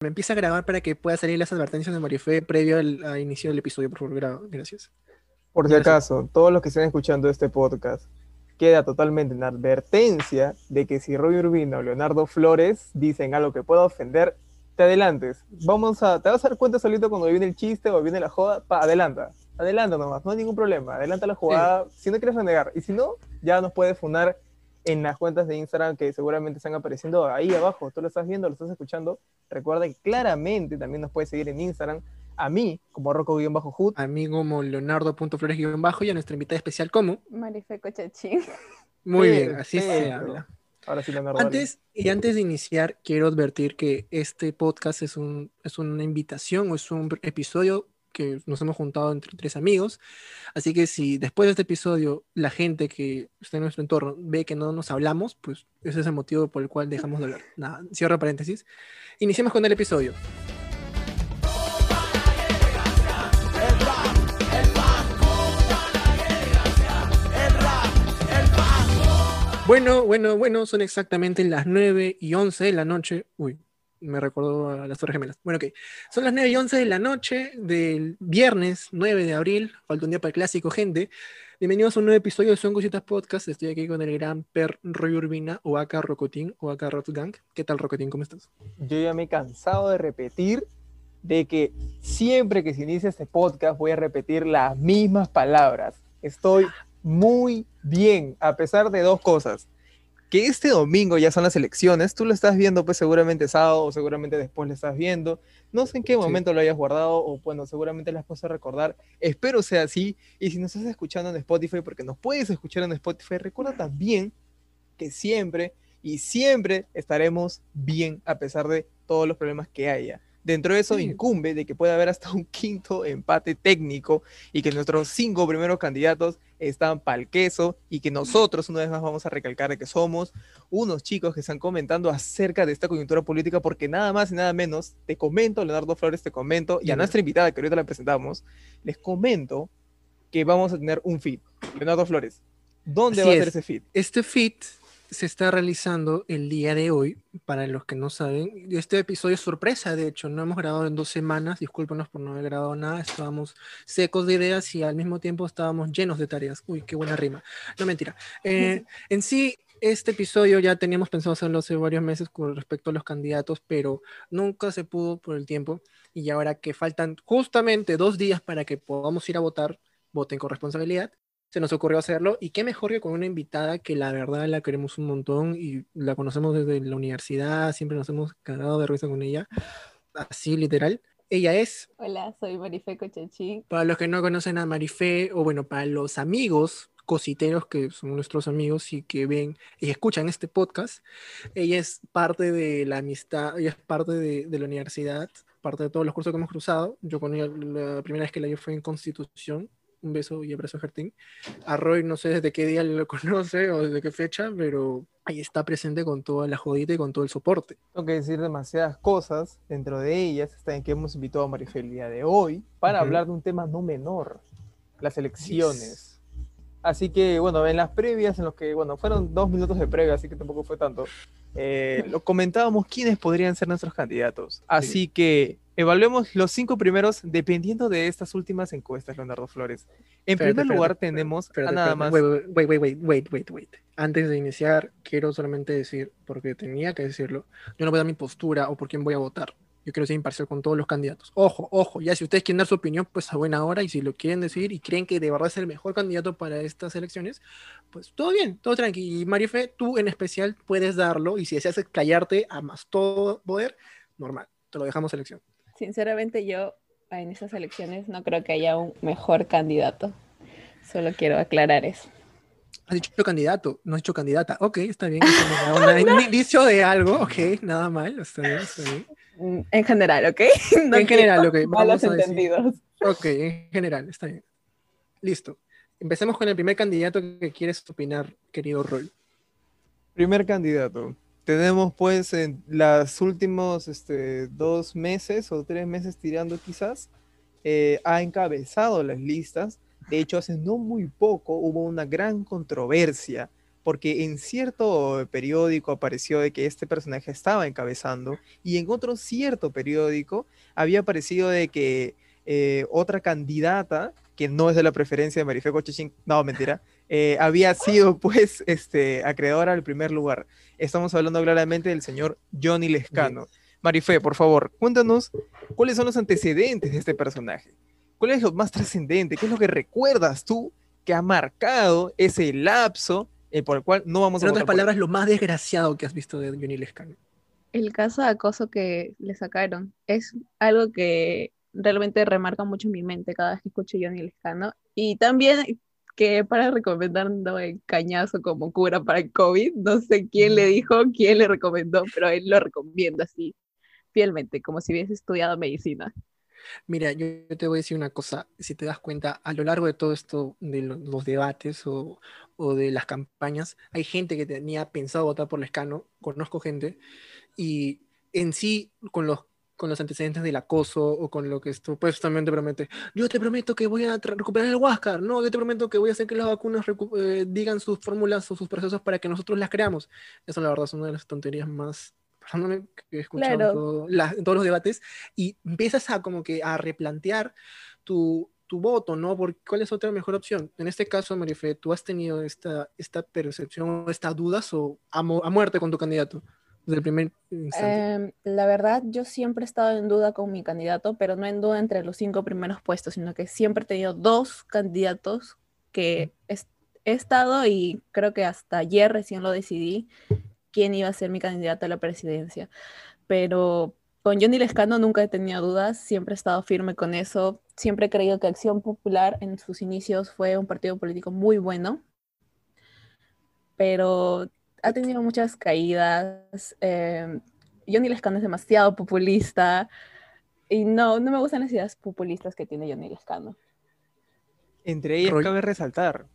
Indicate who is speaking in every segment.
Speaker 1: me empieza a grabar para que pueda salir las advertencias de Marife previo al inicio del episodio, por favor, gracias.
Speaker 2: Por si acaso, todos los que estén escuchando este podcast, queda totalmente en advertencia de que si Roy Urbina o Leonardo Flores dicen algo que pueda ofender, te adelantes. Vamos a, te vas a dar cuenta solito cuando viene el chiste o viene la joda, pa, adelanta. Adelanta nomás, no hay ningún problema. Adelanta la jugada si no quieres renegar. Y si no, ya nos puedes fundar en las cuentas de Instagram que seguramente están apareciendo ahí abajo. Tú lo estás viendo, lo estás escuchando. Recuerda que claramente también nos puedes seguir en Instagram. A mí, como Rocco-Hood.
Speaker 1: A mí como Leonardo.flores-bajo y a nuestra invitada especial como...
Speaker 3: Marife Cochachín.
Speaker 1: Muy bien, así se habla.
Speaker 2: Ahora sí, Leonardo.
Speaker 1: Antes, y antes de iniciar, quiero advertir que este podcast es, un, es una invitación o es un episodio que nos hemos juntado entre tres amigos. Así que si después de este episodio la gente que está en nuestro entorno ve que no nos hablamos, pues ese es el motivo por el cual dejamos de hablar. Nada, cierro paréntesis. Iniciemos con el episodio. Bueno, bueno, bueno, son exactamente las 9 y 11 de la noche. Uy, me recordó a las Torres Gemelas. Bueno, ok. Son las 9 y 11 de la noche del viernes 9 de abril. Falta un día para el clásico, gente. Bienvenidos a un nuevo episodio de Son Cositas Podcast. Estoy aquí con el gran Per Roy Urbina, o acá Rocotín, o acá Gang. ¿Qué tal, Rocotín? ¿Cómo estás?
Speaker 2: Yo ya me he cansado de repetir de que siempre que se inicia este podcast voy a repetir las mismas palabras. Estoy muy bien, a pesar de dos cosas. Que este domingo ya son las elecciones, tú lo estás viendo pues seguramente sábado o seguramente después lo estás viendo. No sé en qué momento lo hayas guardado o bueno, seguramente las puedes recordar. Espero sea así. Y si nos estás escuchando en Spotify, porque nos puedes escuchar en Spotify, recuerda también que siempre y siempre estaremos bien a pesar de todos los problemas que haya. Dentro de eso incumbe de que pueda haber hasta un quinto empate técnico y que nuestros cinco primeros candidatos están pa'l queso y que nosotros una vez más vamos a recalcar de que somos unos chicos que están comentando acerca de esta coyuntura política porque nada más y nada menos, te comento, Leonardo Flores, te comento, y a nuestra invitada que ahorita la presentamos, les comento que vamos a tener un feed. Leonardo Flores, ¿dónde va a ser ese feed?
Speaker 1: Este feed se está realizando el día de hoy, para los que no saben. Este episodio es sorpresa, de hecho, no hemos grabado en dos semanas, discúlpenos por no haber grabado nada, estábamos secos de ideas y al mismo tiempo estábamos llenos de tareas. Uy, qué buena rima. No mentira. Eh, en sí, este episodio ya teníamos pensado hacerlo hace varios meses con respecto a los candidatos, pero nunca se pudo por el tiempo. Y ahora que faltan justamente dos días para que podamos ir a votar, voten con responsabilidad se nos ocurrió hacerlo. Y qué mejor que con una invitada que la verdad la queremos un montón y la conocemos desde la universidad, siempre nos hemos cagado de risa con ella, así literal. Ella es.
Speaker 3: Hola, soy Marife Cochachín.
Speaker 1: Para los que no conocen a Marife, o bueno, para los amigos cositeros que son nuestros amigos y que ven y escuchan este podcast, ella es parte de la amistad, ella es parte de, de la universidad, parte de todos los cursos que hemos cruzado. Yo con ella la primera vez que la vi fue en Constitución, un beso y abrazo a Jartín. A Roy no sé desde qué día lo conoce o desde qué fecha, pero ahí está presente con toda la jodita y con todo el soporte.
Speaker 2: Tengo que decir demasiadas cosas, dentro de ellas está en que hemos invitado a Marifel el día de hoy para hablar de un tema no menor, las elecciones. Así que, bueno, en las previas, en los que, bueno, fueron dos minutos de previa, así que tampoco fue tanto, eh, lo comentábamos quiénes podrían ser nuestros candidatos. Así que Evaluemos los cinco primeros dependiendo de estas últimas encuestas, Leonardo Flores. En primer lugar tenemos a nada más...
Speaker 1: Wait, wait, wait, wait, wait, wait. Antes de iniciar, quiero solamente decir, porque tenía que decirlo, yo no voy a dar mi postura o por quién voy a votar. Yo quiero ser imparcial con todos los candidatos. Ojo, ojo, ya si ustedes quieren dar su opinión, pues a buena hora, y si lo quieren decir y creen que de verdad es el mejor candidato para estas elecciones, pues todo bien, todo tranquilo. Y Marife, tú en especial puedes darlo, y si deseas callarte a más todo poder, normal, te lo dejamos elección.
Speaker 3: Sinceramente yo en esas elecciones no creo que haya un mejor candidato. Solo quiero aclarar eso.
Speaker 1: Has dicho candidato, no has dicho candidata. Ok, está bien. un indicio de algo, ok, nada mal, está bien, está bien.
Speaker 3: Mm, en general, ¿ok?
Speaker 1: en general, ok.
Speaker 3: Malos entendidos.
Speaker 1: Ok, en general, está bien. Listo. Empecemos con el primer candidato que quieres opinar, querido Roy.
Speaker 2: Primer candidato tenemos pues en los últimos este, dos meses o tres meses tirando quizás, eh, ha encabezado las listas. De hecho, hace no muy poco hubo una gran controversia porque en cierto periódico apareció de que este personaje estaba encabezando y en otro cierto periódico había aparecido de que eh, otra candidata, que no es de la preferencia de Marife Cochichín, no, mentira, eh, había sido pues este, acreedora al primer lugar. Estamos hablando claramente del señor Johnny Lescano. Marife, por favor, cuéntanos cuáles son los antecedentes de este personaje. ¿Cuál es lo más trascendente? ¿Qué es lo que recuerdas tú que ha marcado ese lapso eh, por el cual no vamos
Speaker 1: a...
Speaker 2: En
Speaker 1: otras palabras, lo más desgraciado que has visto de Johnny Lescano.
Speaker 3: El caso de acoso que le sacaron es algo que realmente remarca mucho en mi mente cada vez que escucho Johnny Lescano. Y también que para recomendando el cañazo como cura para el COVID, no sé quién le dijo, quién le recomendó, pero él lo recomienda así, fielmente, como si hubiese estudiado medicina.
Speaker 1: Mira, yo, te voy a decir una cosa, si te das cuenta, a lo largo de todo esto, de los debates o, o, de las campañas, hay gente que tenía pensado votar por Lescano, conozco gente, y en sí, con los con los antecedentes del acoso o con lo que supuestamente promete. Yo te prometo que voy a recuperar el Huáscar. No, yo te prometo que voy a hacer que las vacunas eh, digan sus fórmulas o sus procesos para que nosotros las creamos. Eso, la verdad, es una de las tonterías más que he escuchado en, todos los debates. Y empiezas a como que a replantear tu, tu voto, ¿no? Porque, ¿Cuál es otra mejor opción? En este caso, Marife, ¿tú has tenido esta, esta percepción o estas dudas o a, a muerte con tu candidato? Desde el primer
Speaker 3: instante? Eh, la verdad, yo siempre he estado en duda con mi candidato, pero no en duda entre los cinco primeros puestos, sino que siempre he tenido dos candidatos que he, estado y creo que hasta ayer recién lo decidí quién iba a ser mi candidato a la presidencia. Pero con Johnny Lescano nunca he tenido dudas, siempre he estado firme con eso, siempre he creído que Acción Popular en sus inicios fue un partido político muy bueno, pero ha tenido muchas caídas. Eh, Johnny Lescano es demasiado populista. Y no, no me gustan las ideas populistas que tiene Johnny Lescano.
Speaker 2: Entre ellas cabe resaltar,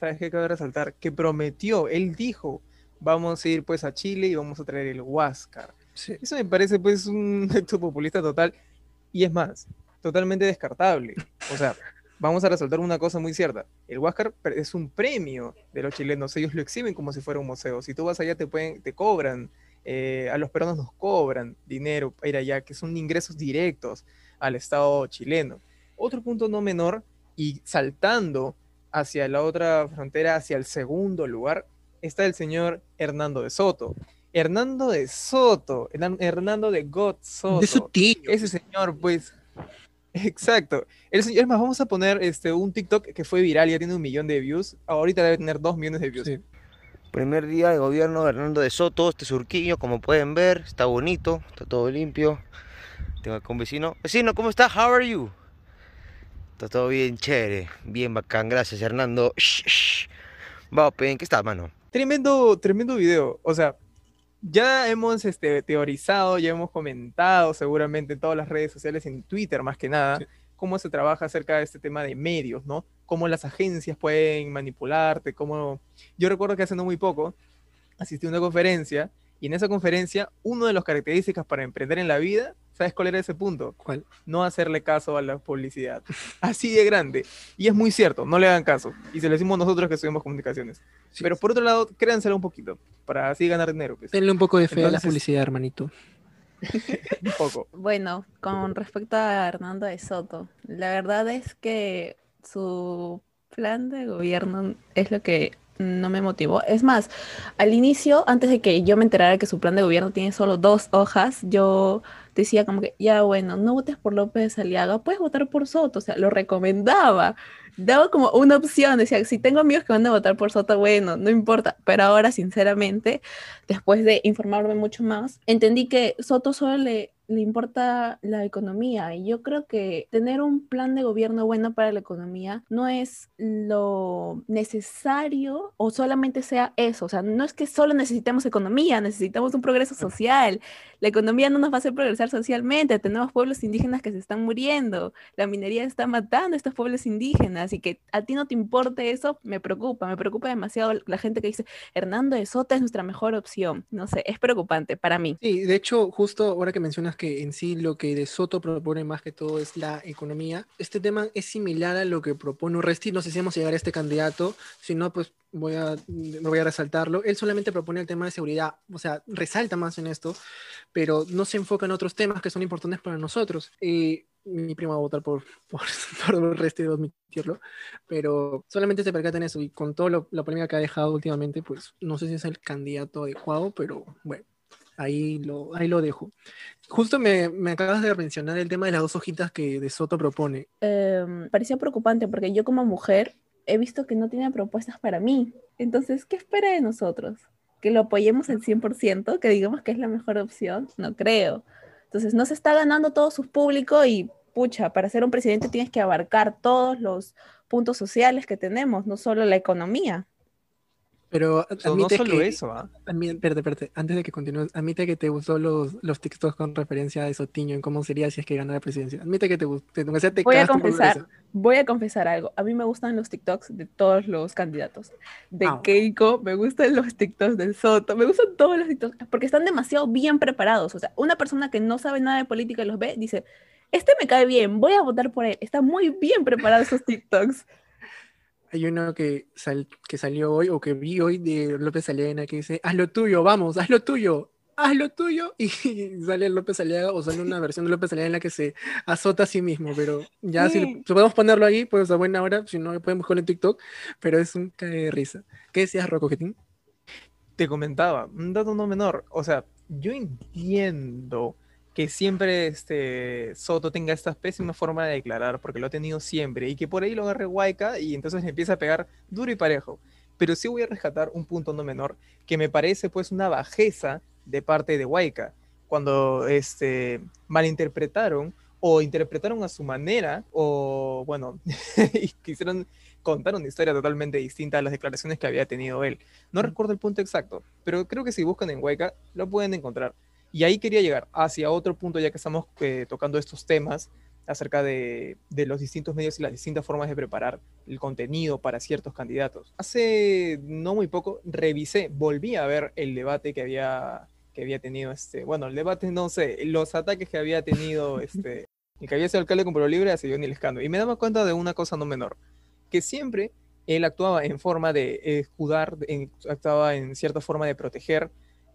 Speaker 2: ¿sabes qué cabe resaltar? Que prometió, él dijo, vamos a ir pues a Chile y vamos a traer el Huáscar. Eso me parece pues un acto populista total. Y es más, totalmente descartable. O sea, vamos a resaltar una cosa muy cierta. El Huáscar es un premio de los chilenos. Ellos lo exhiben como si fuera un museo. Si tú vas allá te, pueden, te cobran. Eh, a los peruanos nos cobran dinero para ir allá, que son ingresos directos al Estado chileno. Otro punto no menor, y saltando hacia la otra frontera, hacia el segundo lugar, está el señor Hernando de Soto. Hernando de Soto, Hernando de God Soto.
Speaker 1: De tío.
Speaker 2: Ese señor, pues, Exacto. El señor, es más, vamos a poner este, un TikTok que fue viral, ya tiene un millón de views. Ahorita debe tener dos millones de views.
Speaker 4: Primer día de gobierno de Hernando de Soto, este surquillo, como pueden ver, está bonito, está todo limpio. Tengo acá un vecino. Vecino, ¿cómo está? How are you? Está todo bien chévere, bien bacán, gracias Hernando. Vamos, ¿qué está, mano?
Speaker 2: Tremendo, tremendo video. O sea, ya hemos este, teorizado, ya hemos comentado seguramente en todas las redes sociales, en Twitter más que nada, cómo se trabaja acerca de este tema de medios, ¿no? Cómo las agencias pueden manipularte, cómo... Yo recuerdo que hace no muy poco asistí a una conferencia y en esa conferencia, una de las características para emprender en la vida, ¿sabes cuál era ese punto?
Speaker 1: ¿Cuál?
Speaker 2: No hacerle caso a la publicidad. Así de grande. Y es muy cierto, no le hagan caso. Y se lo decimos nosotros que estudiamos comunicaciones. Pero por otro lado, créanselo un poquito, para así ganar dinero. Pues.
Speaker 1: Denle un poco de fe a la publicidad, hermanito.
Speaker 2: un poco.
Speaker 3: Bueno, con respecto a Hernando de Soto, la verdad es que su plan de gobierno es lo que no me motivó. Es más, al inicio, antes de que yo me enterara que su plan de gobierno tiene solo dos hojas, yo decía como que, ya bueno, no votes por López Aliaga, puedes votar por Soto, o sea, lo recomendaba daba como una opción, decía, si tengo amigos que van a votar por Soto, bueno, no importa, pero ahora sinceramente, después de informarme mucho más, entendí que Soto solo le le importa la economía. Y yo creo que tener un plan de gobierno bueno para la economía no es lo necesario o solamente sea eso. O sea, no es que solo necesitemos economía, necesitamos un progreso social. La economía no nos va a hacer progresar socialmente. Tenemos pueblos indígenas que se están muriendo. La minería está matando a estos pueblos indígenas. Y que a ti no te importe eso, me preocupa. Me preocupa demasiado la gente que dice, Hernando de Sota es nuestra mejor opción. No sé, es preocupante para mí.
Speaker 1: Sí, de hecho, justo ahora que mencionas que en sí lo que De Soto propone más que todo es la economía. Este tema es similar a lo que propone Urresti. No sé si vamos a llegar a este candidato, si no, pues voy a, voy a resaltarlo. Él solamente propone el tema de seguridad, o sea, resalta más en esto, pero no se enfoca en otros temas que son importantes para nosotros. Y mi primo va a votar por, por, por el resto de admitirlo, pero solamente se percata en eso y con toda la polémica que ha dejado últimamente, pues no sé si es el candidato adecuado, pero bueno, ahí lo, ahí lo dejo. Justo me, me acabas de mencionar el tema de las dos hojitas que De Soto propone.
Speaker 3: Eh, parecía preocupante porque yo como mujer he visto que no tiene propuestas para mí. Entonces, ¿qué espera de nosotros? ¿Que lo apoyemos al 100%? ¿Que digamos que es la mejor opción? No creo. Entonces, no se está ganando todo su público y, pucha, para ser un presidente tienes que abarcar todos los puntos sociales que tenemos, no solo la economía.
Speaker 1: Pero
Speaker 2: So, no solo
Speaker 1: que,
Speaker 2: eso, ¿ah?
Speaker 1: espérate, espérate, antes de que continúes, admite que te gustó los, los TikToks con referencia a Sotiño en cómo sería si es que gana la presidencia. Admite que te gustó, aunque sea
Speaker 3: Voy a confesar, voy a confesar algo. A mí me gustan los TikToks de todos los candidatos. De
Speaker 1: Ah.
Speaker 3: Keiko, me gustan los TikToks del Soto, me gustan todos los TikToks porque están demasiado bien preparados. O sea, una persona que no sabe nada de política y los ve, dice, este me cae bien, voy a votar por él. Está muy bien preparado esos TikToks.
Speaker 1: Hay uno que, sal- que salió hoy o que vi hoy de López Aliaga que dice, haz lo tuyo, vamos, haz lo tuyo, haz lo tuyo. Y sale López Aliaga o sale una versión de López Aliaga en la que se azota a sí mismo. Pero ya si, podemos ponerlo ahí, pues a buena hora, si no pueden buscarlo en TikTok, pero es un cae de risa. ¿Qué decías, Rocco
Speaker 2: te comentaba, un dato no menor, o sea, yo entiendo que siempre este Soto tenga esta pésima forma de declarar, porque lo ha tenido siempre, y que por ahí lo agarre Huayca y entonces le empieza a pegar duro y parejo. Pero sí voy a rescatar un punto no menor, que me parece pues una bajeza de parte de Huayca, cuando este, malinterpretaron o interpretaron a su manera, o bueno, quisieron contar una historia totalmente distinta a las declaraciones que había tenido él. No recuerdo el punto exacto, pero creo que si buscan en Hueca lo pueden encontrar. Y ahí quería llegar hacia otro punto, ya que estamos eh, tocando estos temas acerca de, de los distintos medios y las distintas formas de preparar el contenido para ciertos candidatos. Hace no muy poco revisé, volví a ver el debate que había, que había tenido, este, bueno, el debate no sé, los ataques que había tenido este, el que había sido alcalde con Pueblo Libre hacia Johnny Lescano. Y me daba cuenta de una cosa no menor, que siempre él actuaba en forma de escudar, en- actuaba en cierta forma de proteger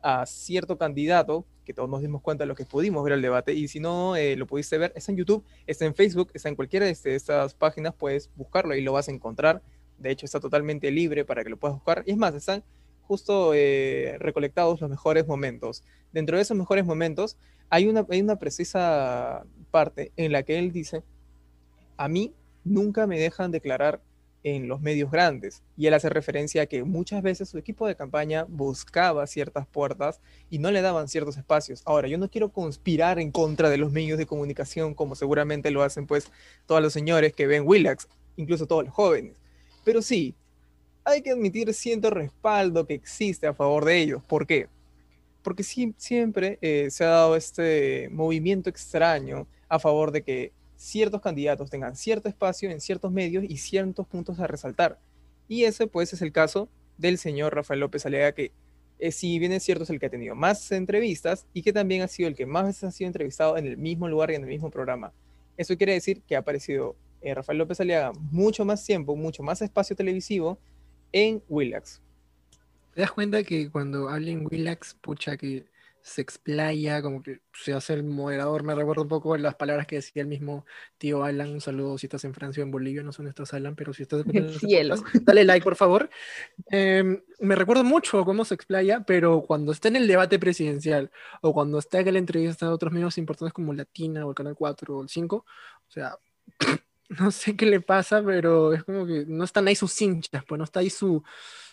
Speaker 2: a cierto candidato, que todos nos dimos cuenta de lo que pudimos ver el debate, y si no eh, lo pudiste ver, está en YouTube, está en Facebook, está en cualquiera de este- estas páginas, puedes buscarlo y lo vas a encontrar. De hecho, está totalmente libre para que lo puedas buscar. Y es más, están justo eh, recolectados los mejores momentos. Dentro de esos mejores momentos, hay una, hay una precisa parte en la que él dice, a mí nunca me dejan declarar en los medios grandes. Y él hace referencia a que muchas veces su equipo de campaña buscaba ciertas puertas y no le daban ciertos espacios. Ahora, yo no quiero conspirar en contra de los medios de comunicación como seguramente lo hacen pues todos los señores que ven Willax, incluso todos los jóvenes. Pero sí, hay que admitir cierto respaldo que existe a favor de ellos. ¿Por qué? Porque sí- siempre eh, se ha dado este movimiento extraño a favor de que ciertos candidatos tengan cierto espacio en ciertos medios y ciertos puntos a resaltar. Y ese pues es el caso del señor Rafael López Aliaga, que eh, si bien es cierto es el que ha tenido más entrevistas y que también ha sido el que más veces ha sido entrevistado en el mismo lugar y en el mismo programa. Eso quiere decir que ha aparecido eh, Rafael López Aliaga mucho más tiempo, mucho más espacio televisivo en Willax.
Speaker 1: ¿Te das cuenta que cuando habla en Willax, pucha, que se explaya, como que se hace el moderador? Me recuerda un poco las palabras que decía el mismo tío Alan. Un saludo si estás en Francia o en Bolivia, no sé dónde estás, Alan, pero si estás escuchando este
Speaker 3: cielo.
Speaker 1: dale like, por favor. Em, me recuerdo mucho cómo se explaya, pero cuando está en el debate presidencial o cuando está en la entrevista a otros medios importantes como Latina o el Canal 4 o el 5, o sea, no sé qué le pasa, pero es como que no están ahí sus hinchas, pues no está ahí su,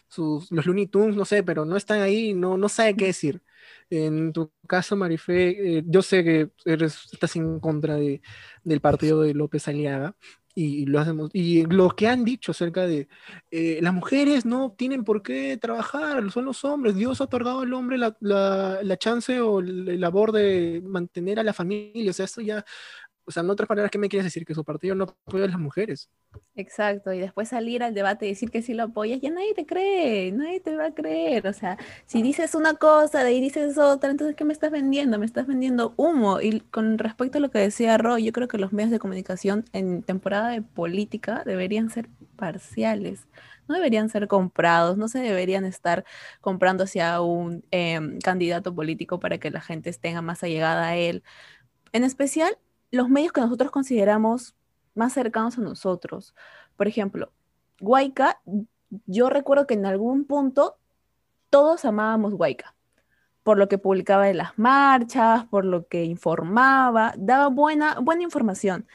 Speaker 1: sus, los Looney Tunes, no sé, pero no están ahí, no, no sabe qué decir. En tu caso, Marifé, eh, yo sé que eres, estás en contra de, del partido de López Aliaga y, lo hacemos, y lo que han dicho acerca de eh, las mujeres no tienen por qué trabajar, son los hombres, Dios ha otorgado al hombre la, la, la chance o el labor de mantener a la familia, o sea, esto ya O sea, en otras palabras, ¿qué me quieres decir? Que su partido no apoya a las mujeres.
Speaker 3: Exacto, y después salir al debate y decir que sí lo apoyas, ya nadie te cree, nadie te va a creer. O sea, si dices una cosa, de ahí dices otra, entonces ¿qué me estás vendiendo? Me estás vendiendo humo. Y con respecto a lo que decía Roy, yo creo que los medios de comunicación en temporada de política deberían ser parciales, no deberían ser comprados, no se deberían estar comprando hacia un em, candidato político para que la gente esté más allegada a él. En especial, los medios que nosotros consideramos más cercanos a nosotros. Por ejemplo, Huayca, yo recuerdo que en algún punto todos amábamos Huayca, por lo que publicaba en las marchas, por lo que informaba, daba buena, buena información.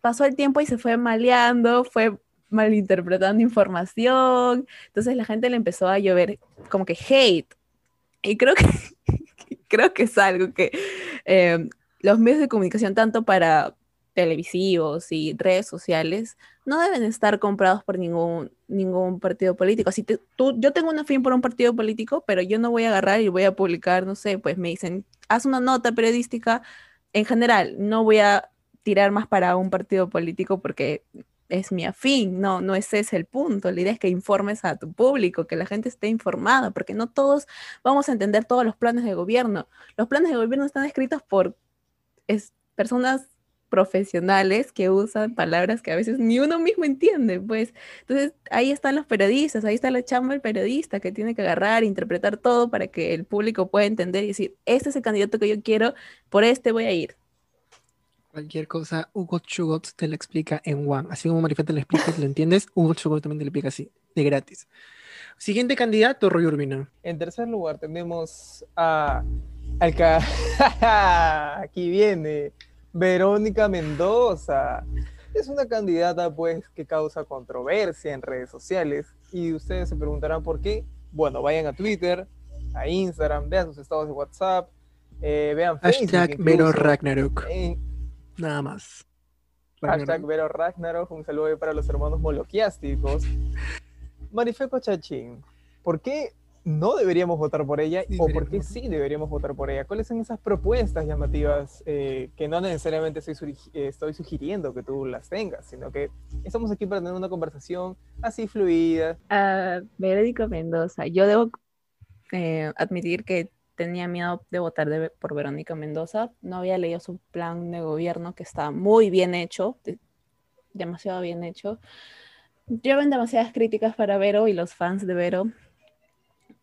Speaker 3: Pasó el tiempo y se fue maleando, fue malinterpretando información, entonces la gente le empezó a llover como que hate. Y creo que, creo que es algo que eh, los medios de comunicación, tanto para televisivos y redes sociales, no deben estar comprados por ningún, ningún partido político. Si tú, yo tengo una fin por un partido político, pero yo no voy a agarrar y voy a publicar, no sé, pues me dicen, haz una nota periodística. En general, no voy a tirar más para un partido político porque es mi afín, no, no ese es el punto. La idea es que informes a tu público, que la gente esté informada, porque no todos vamos a entender todos los planes de gobierno. Los planes de gobierno están escritos por es, personas profesionales que usan palabras que a veces ni uno mismo entiende, pues. Entonces, ahí están los periodistas, ahí está la chamba del periodista que tiene que agarrar, interpretar todo para que el público pueda entender y decir, este es el candidato que yo quiero, por este voy a ir.
Speaker 1: Cualquier cosa, Hugo Chugot te lo explica en One. Así como Marifeta le explica, lo entiendes, Hugo Chugot también te lo explica así, de gratis. Siguiente candidato, Roy Urbina.
Speaker 2: En tercer lugar tenemos a al Aquí viene Verónica Mendoza. Es una candidata pues que causa controversia en redes sociales y ustedes se preguntarán por qué. Bueno, vayan a Twitter, a Instagram, vean sus estados de WhatsApp, eh, vean
Speaker 1: Facebook. Hashtag Vero Ragnarok. Nada más.
Speaker 2: Hashtag Vero Ragnarok. Un saludo para los hermanos moloquiásticos. Marifeco Chachín. ¿Por qué no deberíamos votar por ella o por qué sí deberíamos votar por ella? ¿Cuáles son esas propuestas llamativas eh, que no necesariamente estoy, eh, estoy, sugiriendo que tú las tengas, sino que estamos aquí para tener una conversación así fluida?
Speaker 3: Uh, Verónica Mendoza, yo debo eh, admitir que tenía miedo de votar por Verónica Mendoza, no había leído su plan de gobierno que está muy bien hecho, demasiado bien hecho. Llevan demasiadas críticas para Vero y los fans de Vero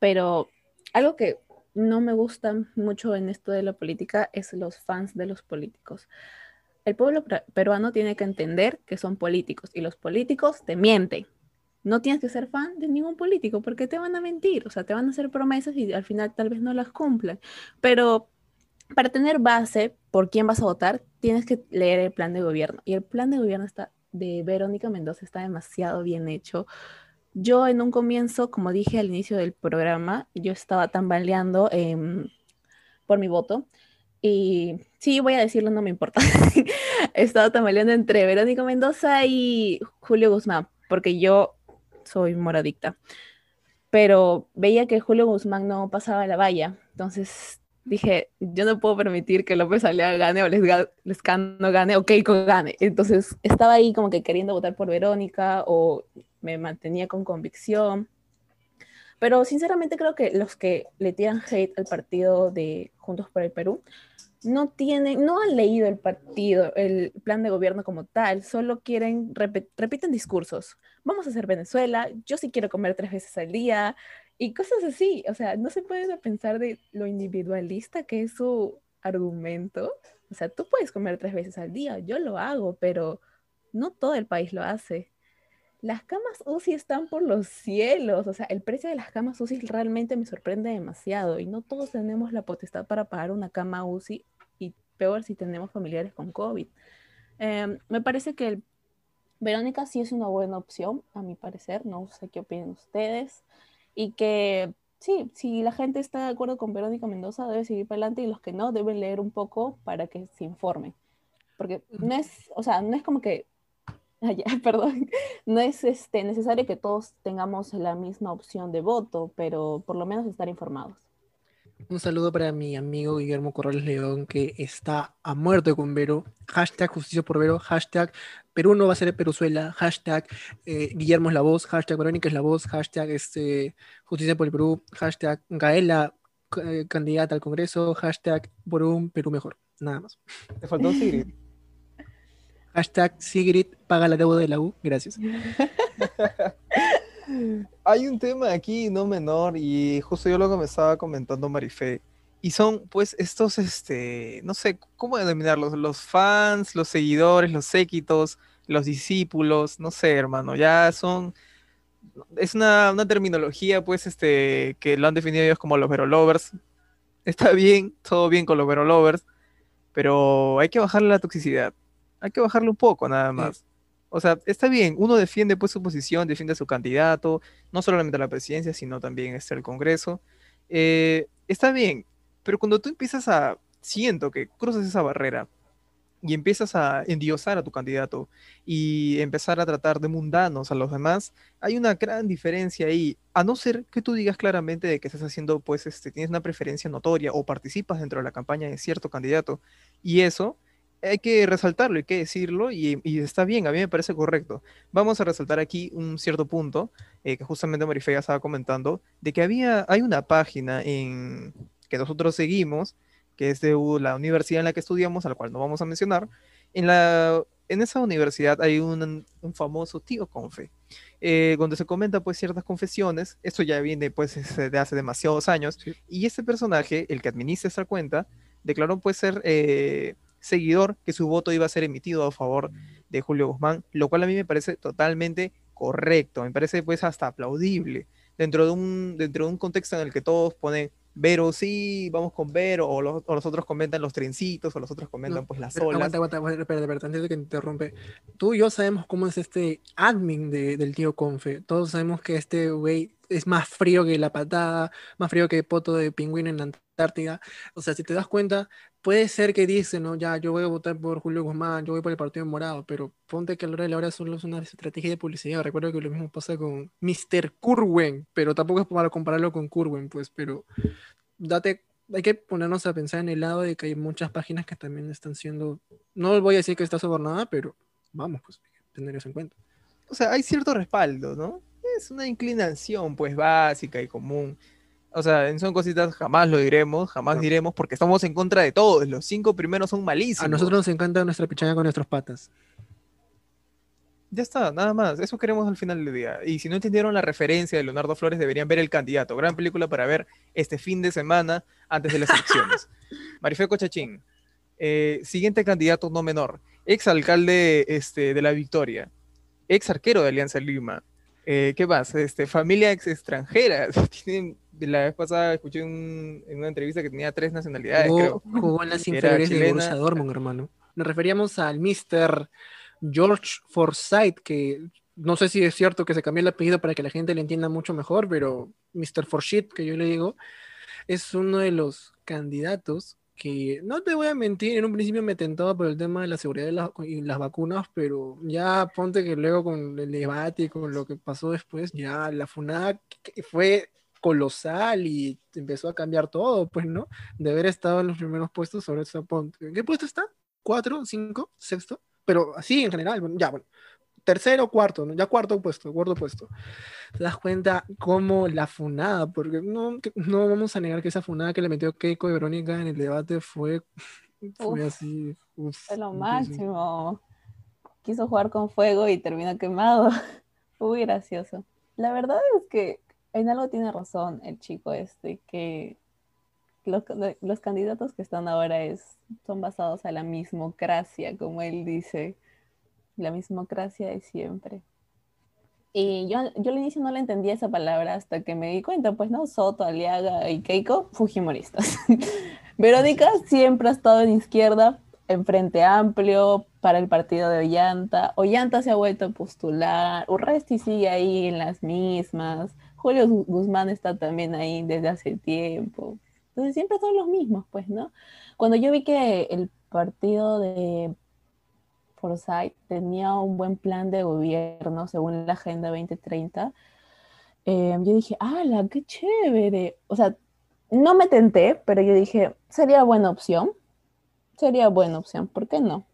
Speaker 3: pero algo que no me gusta mucho en esto de la política es los fans de los políticos. El pueblo peruano tiene que entender que son políticos y los políticos te mienten. No tienes que ser fan de ningún político porque te van a mentir, o sea, te van a hacer promesas y al final tal vez no las cumplan. Pero para tener base por quién vas a votar, tienes que leer el plan de gobierno. Y el plan de gobierno está, de Verónica Mendoza está demasiado bien hecho. Yo en un comienzo, como dije al inicio del programa, yo estaba tambaleando em, por mi voto. Y sí, voy a decirlo, no me importa. He estado tambaleando entre Verónica Mendoza y Julio Guzmán, porque yo soy moradicta. Pero veía que Julio Guzmán no pasaba la valla. Entonces dije, yo no puedo permitir que López Alea gane o Lescano gane o Keiko gane. Entonces estaba ahí como que queriendo votar por Verónica o me mantenía con convicción. Pero sinceramente creo que los que le tiran hate al partido de Juntos por el Perú no tienen, no han leído el partido, el plan de gobierno como tal, solo quieren, repiten discursos. Vamos a hacer Venezuela, yo sí quiero comer tres veces al día y cosas así. O sea, no se puede pensar de lo individualista que es su argumento. O sea, tú puedes comer tres veces al día, yo lo hago, pero no todo el país lo hace las camas UCI están por los cielos, o sea, el precio de las camas UCI realmente me sorprende demasiado y no todos tenemos la potestad para pagar una cama UCI y peor si tenemos familiares con COVID. Em, me parece que Verónica sí es una buena opción, a mi parecer, no sé qué opinan ustedes, y que sí, si la gente está de acuerdo con Verónica Mendoza debe seguir para adelante y los que no deben leer un poco para que se informen. Porque no es, o sea, no es como que perdón, no es este, necesario que todos tengamos la misma opción de voto, pero por lo menos estar informados.
Speaker 1: Un saludo para mi amigo Guillermo Corrales León, que está a muerte con Vero. Hashtag justicia por Vero. Hashtag Perú no va a ser Peruzuela. Hashtag eh, Guillermo es la voz. Hashtag Verónica es la voz. Hashtag este, justicia por el Perú. Hashtag Gaela eh, candidata al Congreso. Hashtag por un Perú mejor. Nada más.
Speaker 2: Te faltó Sigrid.
Speaker 1: Hashtag Sigrid paga la deuda de la U. Gracias.
Speaker 2: Hay un tema aquí no menor y justo yo lo que me estaba comentando Marifé. Y son pues estos, este, no sé, ¿cómo denominarlos? Los fans, los seguidores, los séquitos, los discípulos, no sé, hermano, ya son... Es una, una terminología pues este, que lo han definido ellos como los verolovers. Está bien, todo bien con los verolovers, pero hay que bajarle la toxicidad. Hay que bajarle un poco nada más. O sea, está bien, uno defiende pues su posición, defiende a su candidato, no solamente a la presidencia, sino también este, el Congreso. Eh, está bien, pero cuando tú empiezas a, siento que cruzas esa barrera y empiezas a endiosar a tu candidato y empezar a tratar de mundanos a los demás, hay una gran diferencia ahí, a no ser que tú digas claramente de que estás haciendo, pues, este, tienes una preferencia notoria o participas dentro de la campaña de cierto candidato, y eso hay que resaltarlo, hay que decirlo y, y, está bien, a mí me parece correcto. Vamos a resaltar aquí un cierto punto eh, que justamente Marifea estaba comentando, de que había, hay una página en, que nosotros seguimos, que es de la universidad en la que estudiamos, a la cual no vamos a mencionar. En, la, en esa universidad hay un, un famoso tío confe, eh, donde se comenta pues ciertas confesiones, esto ya viene pues de hace demasiados años, sí. y este personaje, el que administra esta cuenta, declaró pues ser... Eh, seguidor que su voto iba a ser emitido a favor de Julio Guzmán, lo cual a mí me parece totalmente correcto, me parece pues hasta aplaudible, dentro de un, dentro de un contexto en el que todos ponen Vero sí, vamos con Vero, o los, o los otros comentan los trencitos, o los otros comentan
Speaker 1: No,
Speaker 2: pues las
Speaker 1: pero
Speaker 2: olas.
Speaker 1: Aguanta, aguanta, aguanta, espérate, espérate, antes de que te interrumpe. Tú y yo sabemos cómo es este admin de- del tío Confe. Todos sabemos que este güey es más frío que la patada, más frío que poto de pingüino en la Antártida. O sea, si te das cuenta, puede ser que dice, no, ya, yo voy a votar por Julio Guzmán, yo voy por el Partido Morado, pero ponte que a la hora de la hora solo es una estrategia de publicidad. Recuerdo que lo mismo pasa con Mr. Curwen, pero tampoco es para compararlo con Curwen, pues, pero date, hay que ponernos a pensar en el lado de que hay muchas páginas que también están siendo, no voy a decir que está sobornada, pero vamos, pues, tener eso en cuenta.
Speaker 2: O sea, hay cierto respaldo, ¿no? Es una inclinación pues básica y común. O sea, en son cositas jamás lo diremos, jamás diremos porque estamos en contra de todos. Los cinco primeros son malísimos.
Speaker 1: A nosotros nos encanta nuestra pichanga con nuestros patas.
Speaker 2: Ya está, nada más. Eso queremos al final del día. Y si no entendieron la referencia de Leonardo Flores, deberían ver El Candidato. Gran película para ver este fin de semana antes de las elecciones. Marifé Cochachín. eh, siguiente candidato no menor. Ex alcalde este, de la Victoria. Ex arquero de Alianza Lima. Eh, ¿Qué más? Este, familia ex extranjera. Tienen- la vez pasada escuché un- en una entrevista que tenía tres nacionalidades,
Speaker 1: Jugó,
Speaker 2: creo.
Speaker 1: jugó en las inferiores de. Borussia Dortmund, hermano. Nos referíamos al Mr. George Forsyth, que no sé si es cierto que se cambió el apellido para que la gente le entienda mucho mejor, pero Mr. Forsyth, que yo le digo, es uno de los candidatos que, no te voy a mentir, en un principio me tentaba por el tema de la seguridad de las, y las vacunas, pero ya ponte que luego con el debate y con lo que pasó después, ya la FUNAC fue colosal y empezó a cambiar todo, pues, ¿no? De haber estado en los primeros puestos sobre esa ponte. ¿En qué puesto está? ¿Cuatro? ¿Cinco? ¿Sexto? Pero así en general, bueno, ya, bueno. Tercero, cuarto, ¿no? ya cuarto puesto, cuarto puesto. Te das cuenta cómo la funada, porque no, no vamos a negar que esa funada que le metió Keiko y Verónica en el debate fue, fue
Speaker 3: Uf,
Speaker 1: así. uf,
Speaker 3: Fue lo máximo. Quiso jugar con fuego y terminó quemado. Muy gracioso. La verdad es que en algo tiene razón el chico este, que los, los candidatos que están ahora es, son basados a la mismocracia, como él dice. La mismocracia de siempre. Y yo, yo al inicio no le entendía esa palabra hasta que me di cuenta, pues no, Soto, Aliaga y Keiko, fujimoristas. Verónica siempre ha estado en izquierda, en Frente Amplio, para el partido de Ollanta. Ollanta se ha vuelto a postular, Urresti sigue ahí en las mismas, Julio Gu- Guzmán está también ahí desde hace tiempo. Entonces siempre son los mismos, pues, ¿no? Cuando yo vi que el partido de Forsyth tenía un buen plan de gobierno según la Agenda 2030, eh, yo dije, ¡hala, qué chévere! O sea, no me tenté, pero yo dije, sería buena opción. Sería buena opción, ¿por qué no?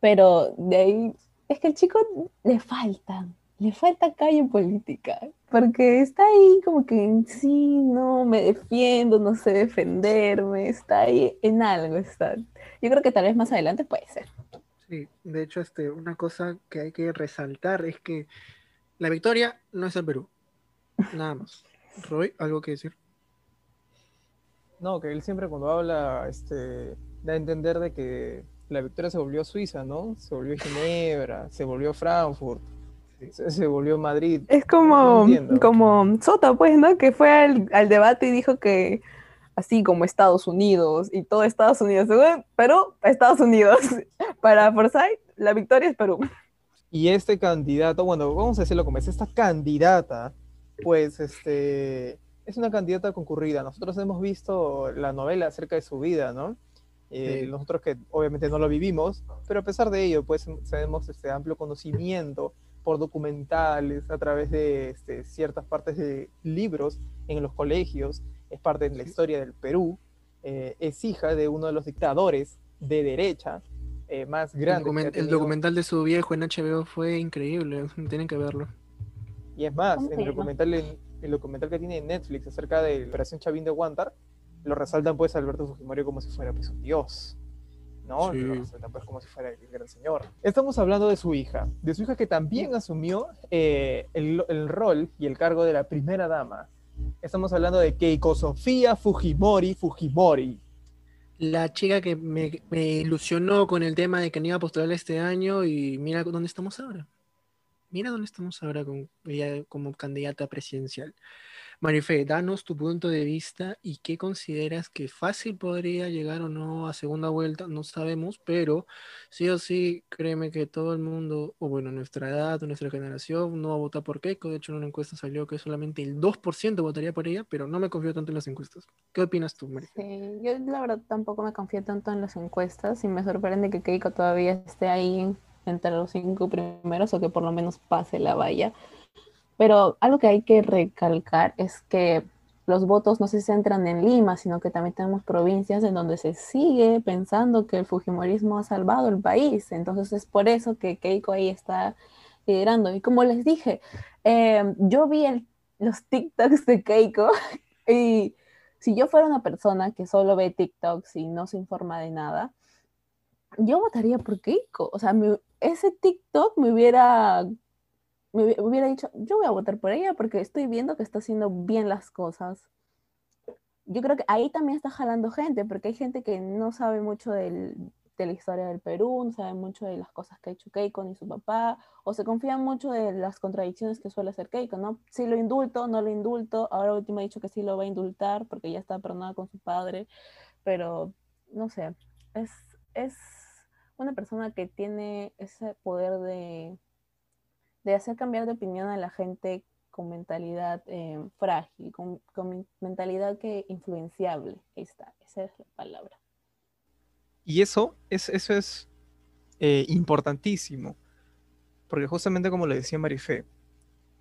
Speaker 3: Pero de ahí, es que el chico le falta, le falta calle política, porque está ahí como que sí, no, me defiendo, no sé defenderme, está ahí en algo, está. Yo creo que tal vez más adelante puede ser.
Speaker 1: Sí, de hecho, este, una cosa que hay que resaltar es que la victoria no es el Perú. Nada más. Roy, ¿algo que decir?
Speaker 2: No, que él siempre cuando habla, este, da a entender de que la victoria se volvió Suiza, ¿no? Se volvió Ginebra, se volvió Frankfurt, se, se volvió Madrid.
Speaker 3: Es como,
Speaker 2: No
Speaker 3: como Soto, pues, ¿no? Que fue al, al debate y dijo que así como Estados Unidos y todo Estados Unidos, Perú, Estados Unidos. Para Forsyth, la victoria es Perú.
Speaker 2: Y este candidato, bueno, vamos a decirlo como es, esta candidata, pues, este, es una candidata concurrida. Nosotros hemos visto la novela acerca de su vida, ¿no? Eh,
Speaker 1: Sí.
Speaker 2: Nosotros que obviamente no lo vivimos, pero a pesar de ello, pues, tenemos este amplio conocimiento por documentales, a través de este, ciertas partes de libros en los colegios, es parte de la historia del Perú, eh, es hija de uno de los dictadores de derecha eh, más
Speaker 1: El, document- el documental de su viejo en HBO fue increíble, tienen que verlo.
Speaker 2: Y es más,
Speaker 3: ¿Cómo
Speaker 2: en el documental, en- el documental que tiene Netflix acerca de la Operación Chavín de Guantar, lo resaltan pues a Alberto Fujimori como si fuera pues un dios. ¿No?
Speaker 1: Sí.
Speaker 2: Resaltan pues como si fuera el gran señor. Estamos hablando de su hija, de su hija que también asumió eh, el, el rol y el cargo de la primera dama. Estamos hablando de Keiko Sofía Fujimori Fujimori.
Speaker 1: La chica que me, me ilusionó con el tema de que no iba a postular este año y mira dónde estamos ahora. Mira dónde estamos ahora con ella como candidata presidencial. Marife, danos tu punto de vista y qué consideras que fácil podría llegar o no a segunda vuelta, no sabemos, pero sí o sí, créeme que todo el mundo, o bueno, nuestra edad, nuestra generación, no va a votar por Keiko. De hecho, en una encuesta salió que solamente el 2% votaría por ella, pero no me confío tanto en las encuestas. ¿Qué opinas tú, Marife?
Speaker 3: Sí, yo la verdad tampoco me confío tanto en las encuestas y me sorprende que Keiko todavía esté ahí entre los cinco primeros o que por lo menos pase la valla. Pero algo que hay que recalcar es que los votos no se centran en Lima, sino que también tenemos provincias en donde se sigue pensando que el Fujimorismo ha salvado el país. Entonces es por eso que Keiko ahí está liderando. Y como les dije, eh, yo vi los TikToks de Keiko y si yo fuera una persona que solo ve TikToks y no se informa de nada, yo votaría por Keiko. O sea, me- ese TikTok me hubiera, me hubi- hubiera dicho, yo voy a votar por ella porque estoy viendo que está haciendo bien las cosas. Yo creo que ahí también está jalando gente, porque hay gente que no sabe mucho del- de la historia del Perú, no sabe mucho de las cosas que ha hecho Keiko ni su papá, o se confían mucho de las contradicciones que suele hacer Keiko, ¿no? Si lo indulto, no lo indulto, ahora último ha dicho que sí lo va a indultar porque ya está perdonada con su padre, pero no sé, es, es una persona que tiene ese poder de, de hacer cambiar de opinión a la gente con mentalidad eh, frágil, con, con men- mentalidad que influenciable. Ahí está, esa es la palabra.
Speaker 2: Y eso es, eso es eh, importantísimo, porque justamente como le decía Marifé,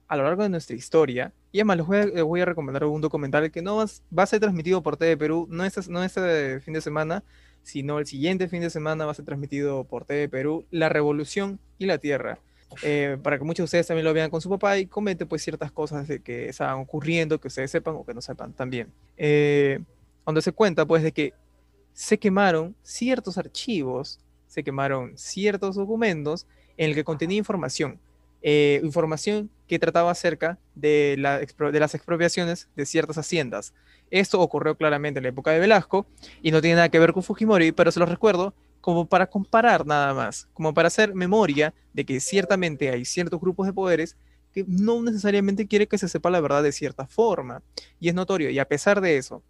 Speaker 2: a lo largo de nuestra historia, y además les voy a, les voy a recomendar un documental que no va a ser transmitido por TV Perú, no este, no este fin de semana, sino el siguiente fin de semana va a ser transmitido por TV Perú, La Revolución y la Tierra. Eh, para que muchos de ustedes también lo vean con su papá y comente pues ciertas cosas de que estaban ocurriendo, que ustedes sepan o que no sepan también. Eh, donde se cuenta pues de que se quemaron ciertos archivos, se quemaron ciertos documentos en el que contenía información, eh, información que trataba acerca de, la de las expropiaciones de ciertas haciendas. Esto ocurrió claramente en la época de Velasco y no tiene nada que ver con Fujimori, pero se los recuerdo como para comparar nada más, como para hacer memoria de que ciertamente hay ciertos grupos de poderes que no necesariamente quiere que se sepa la verdad de cierta forma. Y es notorio, y a pesar de eso,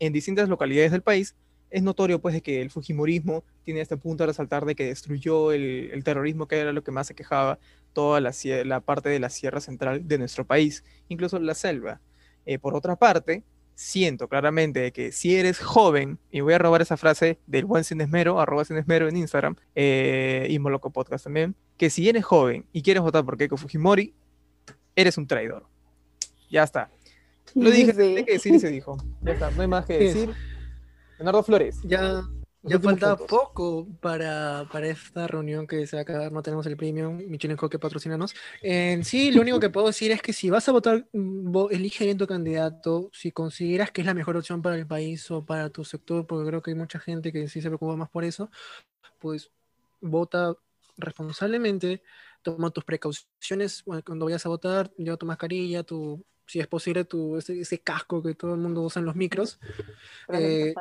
Speaker 2: en distintas localidades del país, es notorio pues de que el Fujimorismo tiene este punto a resaltar de que destruyó el, terrorismo, que era lo que más se quejaba toda la parte de la sierra central de nuestro país, incluso la selva. Eh, por otra parte, siento claramente de que si eres joven, y voy a robar esa frase del buen Cinesmero, arroba Cinesmero en Instagram, eh, y Moloco Podcast también, que si eres joven y quieres votar por Keiko Fujimori, eres un traidor. Ya está. Lo dije,
Speaker 3: Sí.
Speaker 2: tenía que decir y se dijo. Ya está, no hay más que decir. Leonardo Flores.
Speaker 1: Ya, ya
Speaker 2: últimos
Speaker 1: falta
Speaker 2: puntos.
Speaker 1: poco para, para esta reunión que se va a acabar. No tenemos el premium. Michelin que patrocínanos. En sí, lo único que puedo decir es que si vas a votar, mm, elige bien tu candidato. Si consideras que es la mejor opción para el país o para tu sector, porque creo que hay mucha gente que sí se preocupa más por eso, pues vota responsablemente. Toma tus precauciones bueno, cuando vayas a votar. Lleva tu mascarilla, tu. Si es posible, tu, ese, ese casco que todo el mundo usa en los micros. Eh,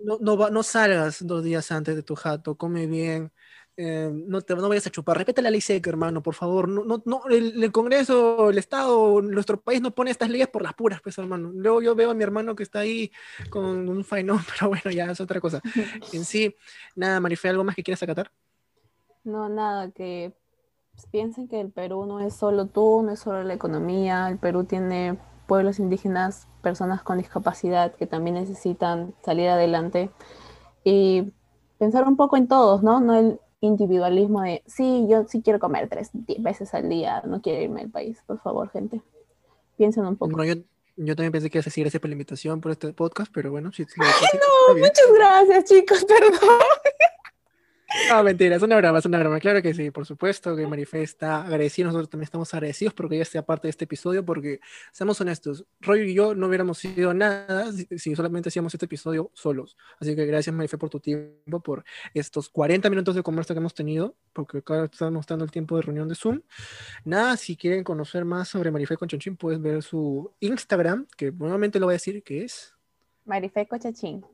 Speaker 1: no, no, no salgas dos días antes de tu jato, come bien, eh, no, te, no vayas a chupar, respeta la ley seca, hermano, por favor. No, no, no, el, el Congreso, el Estado, nuestro país no pone estas leyes por las puras, pues, hermano. Luego yo veo a mi hermano que está ahí con un fainón, pero bueno, ya es otra cosa. En sí, nada, Marife, ¿algo más que quieras acatar?
Speaker 3: No, nada, que piensen que el Perú no es solo tú, no es solo la economía, el Perú tiene pueblos indígenas, personas con discapacidad que también necesitan salir adelante y pensar un poco en todos, ¿no? No el individualismo de, sí, yo sí quiero comer tres veces al día, no quiero irme del país, por favor, gente. Piensen un poco.
Speaker 1: Bueno, yo, yo también pensé que ibas a decir gracias por la invitación, por este podcast, pero bueno, si está bien.
Speaker 3: Muchas gracias, chicos, perdón.
Speaker 1: No, mentira, es una broma, es una broma. Claro que sí, por supuesto que Marifé está agradecido. Nosotros también estamos agradecidos porque ella sea parte de este episodio. Porque, seamos honestos, Roy y yo no hubiéramos sido nada si, solamente hacíamos este episodio solos. Así que gracias, Marifé, por tu tiempo, por estos 40 minutos de conversa que hemos tenido. Porque acá estamos dando el tiempo de reunión de Zoom. Nada, si quieren conocer más sobre Marifé Conchonchín, puedes ver su Instagram, que nuevamente lo voy a decir que es
Speaker 3: Marife Cochachín.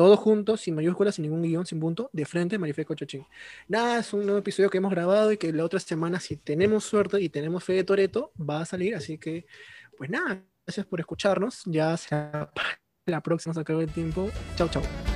Speaker 1: Todo junto, sin mayúsculas, sin ningún guion, sin punto, de frente, Marifé Cochachín. Nada, es un nuevo episodio que hemos grabado y que la otra semana, si tenemos suerte y tenemos fe de Toreto, va a salir. Así que, pues nada, gracias por escucharnos. Ya será la próxima, se acabó el tiempo. Chau, chau.